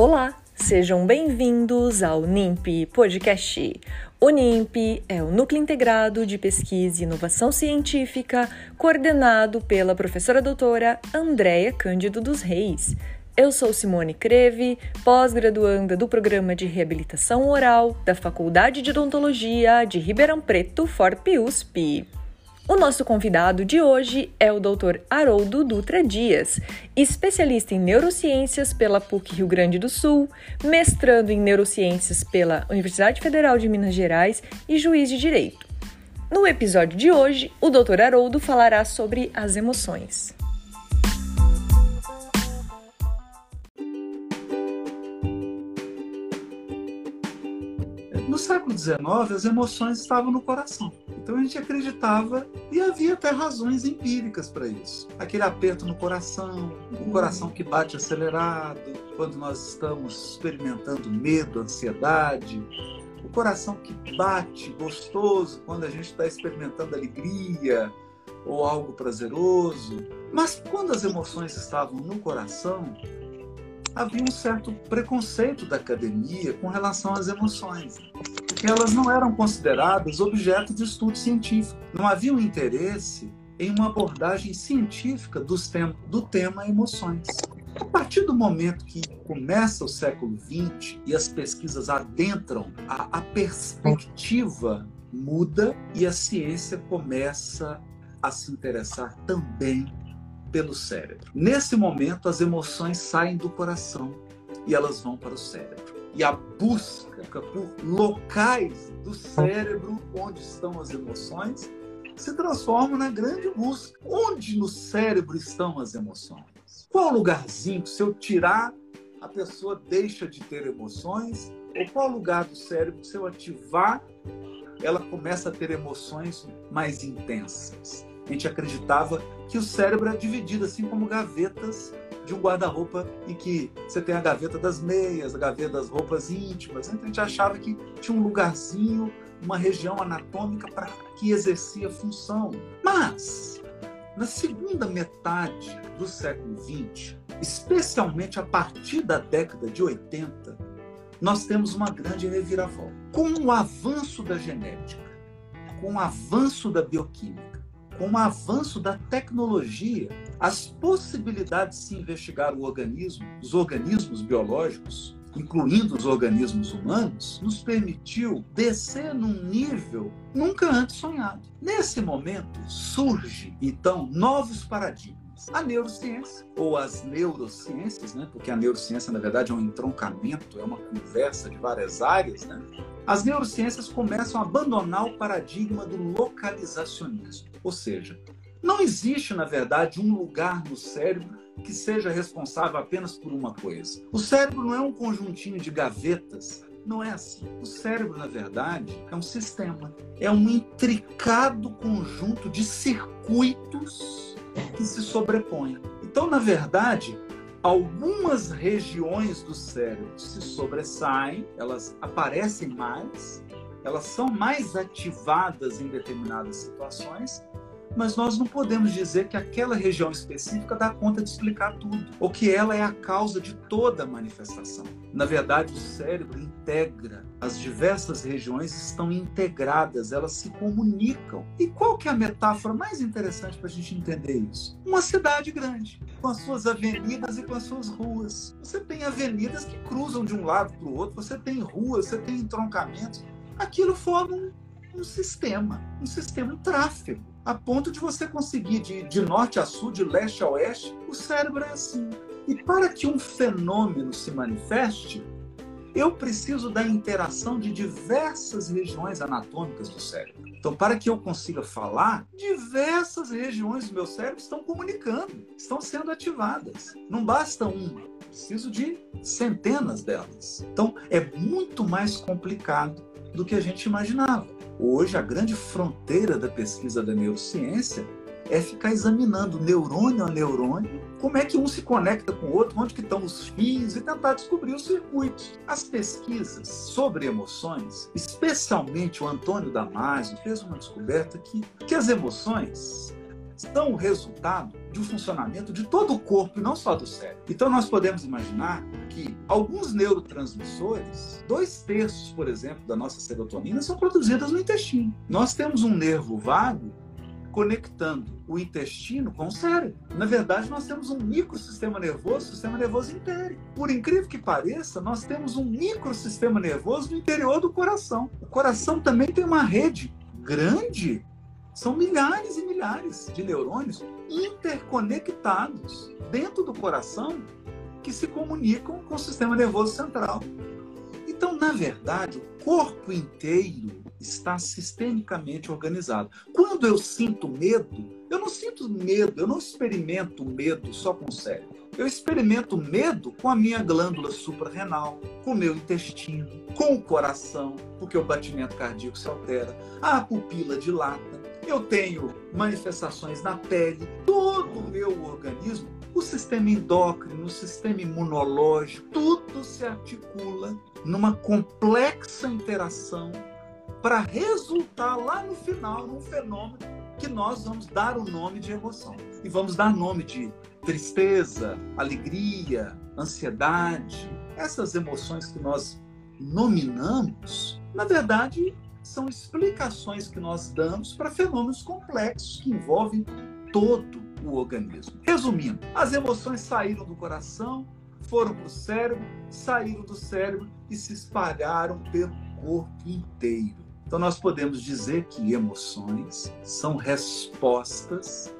Olá, sejam bem-vindos ao NIMP Podcast. O NIMP é o Núcleo Integrado de Pesquisa e Inovação Científica, coordenado pela professora doutora Andréia Cândido dos Reis. Eu sou Simone Creve, pós-graduanda do Programa de Reabilitação Oral da Faculdade de Odontologia de Ribeirão Preto, FORP-USP. O nosso convidado de hoje é o Dr. Haroldo Dutra Dias, especialista em neurociências pela PUC Rio Grande do Sul, mestrando em neurociências pela Universidade Federal de Minas Gerais e juiz de direito. No episódio de hoje, o Dr. Haroldo falará sobre as emoções. XIX, as emoções estavam no coração. Então a gente acreditava e havia até razões empíricas para isso. Aquele aperto no coração, o coração que bate acelerado, quando nós estamos experimentando medo, ansiedade, o coração que bate gostoso quando a gente está experimentando alegria ou algo prazeroso. Mas quando as emoções estavam no coração, havia um certo preconceito da academia com relação às emoções porque elas não eram consideradas objeto de estudo científico. Não havia um interesse em uma abordagem científica tem do tema emoções. A partir do momento que começa o século XX e as pesquisas adentram, a, a perspectiva muda e a ciência começa a se interessar também pelo cérebro. Nesse momento, as emoções saem do coração e elas vão para o cérebro e a busca por locais do cérebro onde estão as emoções se transforma na grande busca. Onde no cérebro estão as emoções? Qual lugarzinho que se eu tirar a pessoa deixa de ter emoções? Ou qual lugar do cérebro que se eu ativar ela começa a ter emoções mais intensas? A gente acreditava que o cérebro é dividido assim como gavetas de um guarda-roupa em que você tem a gaveta das meias, a gaveta das roupas íntimas. Então a gente achava que tinha um lugarzinho, uma região anatômica para que exercia função. Mas na segunda metade do século XX, especialmente a partir da década de 80, nós temos uma grande reviravolta. Com o avanço da genética, com o avanço da bioquímica, com o avanço da tecnologia, as possibilidades de se investigar o organismo, os organismos biológicos, incluindo os organismos humanos, nos permitiu descer num nível nunca antes sonhado. Nesse momento surge então novos paradigmas. A neurociência, ou as neurociências, né? porque a neurociência, na verdade, é um entroncamento, é uma conversa de várias áreas, né? as neurociências começam a abandonar o paradigma do localizacionismo. Ou seja, não existe, na verdade, um lugar no cérebro que seja responsável apenas por uma coisa. O cérebro não é um conjuntinho de gavetas. Não é assim. O cérebro, na verdade, é um sistema. É um intricado conjunto de circuitos que se sobrepõem. Então, na verdade, algumas regiões do cérebro se sobressaem, elas aparecem mais, elas são mais ativadas em determinadas situações, mas nós não podemos dizer que aquela região específica dá conta de explicar tudo, ou que ela é a causa de toda a manifestação. Na verdade, o cérebro integra, as diversas regiões estão integradas, elas se comunicam. E qual que é a metáfora mais interessante para a gente entender isso? Uma cidade grande, com as suas avenidas e com as suas ruas. Você tem avenidas que cruzam de um lado para o outro, você tem ruas, você tem entroncamentos. Aquilo forma um, um sistema, um sistema, um tráfego a ponto de você conseguir de, de norte a sul, de leste a oeste, o cérebro é assim. E para que um fenômeno se manifeste, eu preciso da interação de diversas regiões anatômicas do cérebro. Então, para que eu consiga falar, diversas regiões do meu cérebro estão comunicando, estão sendo ativadas. Não basta uma, preciso de centenas delas. Então, é muito mais complicado do que a gente imaginava. Hoje, a grande fronteira da pesquisa da neurociência é ficar examinando neurônio a neurônio, como é que um se conecta com o outro, onde que estão os fios e tentar descobrir os circuitos. As pesquisas sobre emoções, especialmente o Antônio Damasio, fez uma descoberta que, que as emoções são o resultado de um funcionamento de todo o corpo e não só do cérebro. Então nós podemos imaginar que alguns neurotransmissores, dois terços, por exemplo, da nossa serotonina, são produzidos no intestino. Nós temos um nervo vago conectando o intestino com o cérebro. Na verdade, nós temos um microsistema nervoso, sistema nervoso inteiro. Por incrível que pareça, nós temos um microsistema nervoso no interior do coração. O coração também tem uma rede grande são milhares e milhares de neurônios interconectados dentro do coração que se comunicam com o sistema nervoso central. Então, na verdade, o corpo inteiro está sistemicamente organizado. Quando eu sinto medo, eu não sinto medo, eu não experimento medo só com o cérebro. Eu experimento medo com a minha glândula suprarrenal, com o meu intestino, com o coração, porque o batimento cardíaco se altera, a pupila dilata, eu tenho manifestações na pele, todo o meu organismo, o sistema endócrino, o sistema imunológico, tudo se articula numa complexa interação para resultar lá no final num fenômeno que nós vamos dar o nome de emoção. E vamos dar nome de tristeza, alegria, ansiedade. Essas emoções que nós nominamos, na verdade, são explicações que nós damos para fenômenos complexos que envolvem todo o organismo. Resumindo, as emoções saíram do coração, foram para o cérebro, saíram do cérebro e se espalharam pelo corpo inteiro. Então, nós podemos dizer que emoções são respostas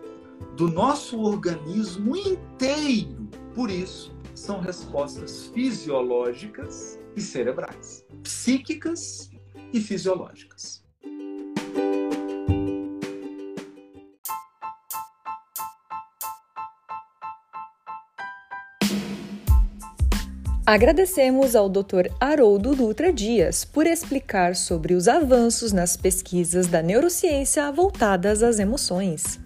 do nosso organismo inteiro. Por isso, são respostas fisiológicas e cerebrais, psíquicas e fisiológicas. Agradecemos ao Dr. Haroldo Dutra Dias por explicar sobre os avanços nas pesquisas da neurociência voltadas às emoções.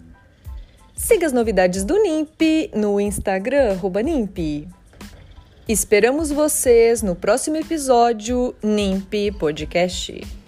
Siga as novidades do NIMP no Instagram NIMP. Esperamos vocês no próximo episódio NIMP Podcast.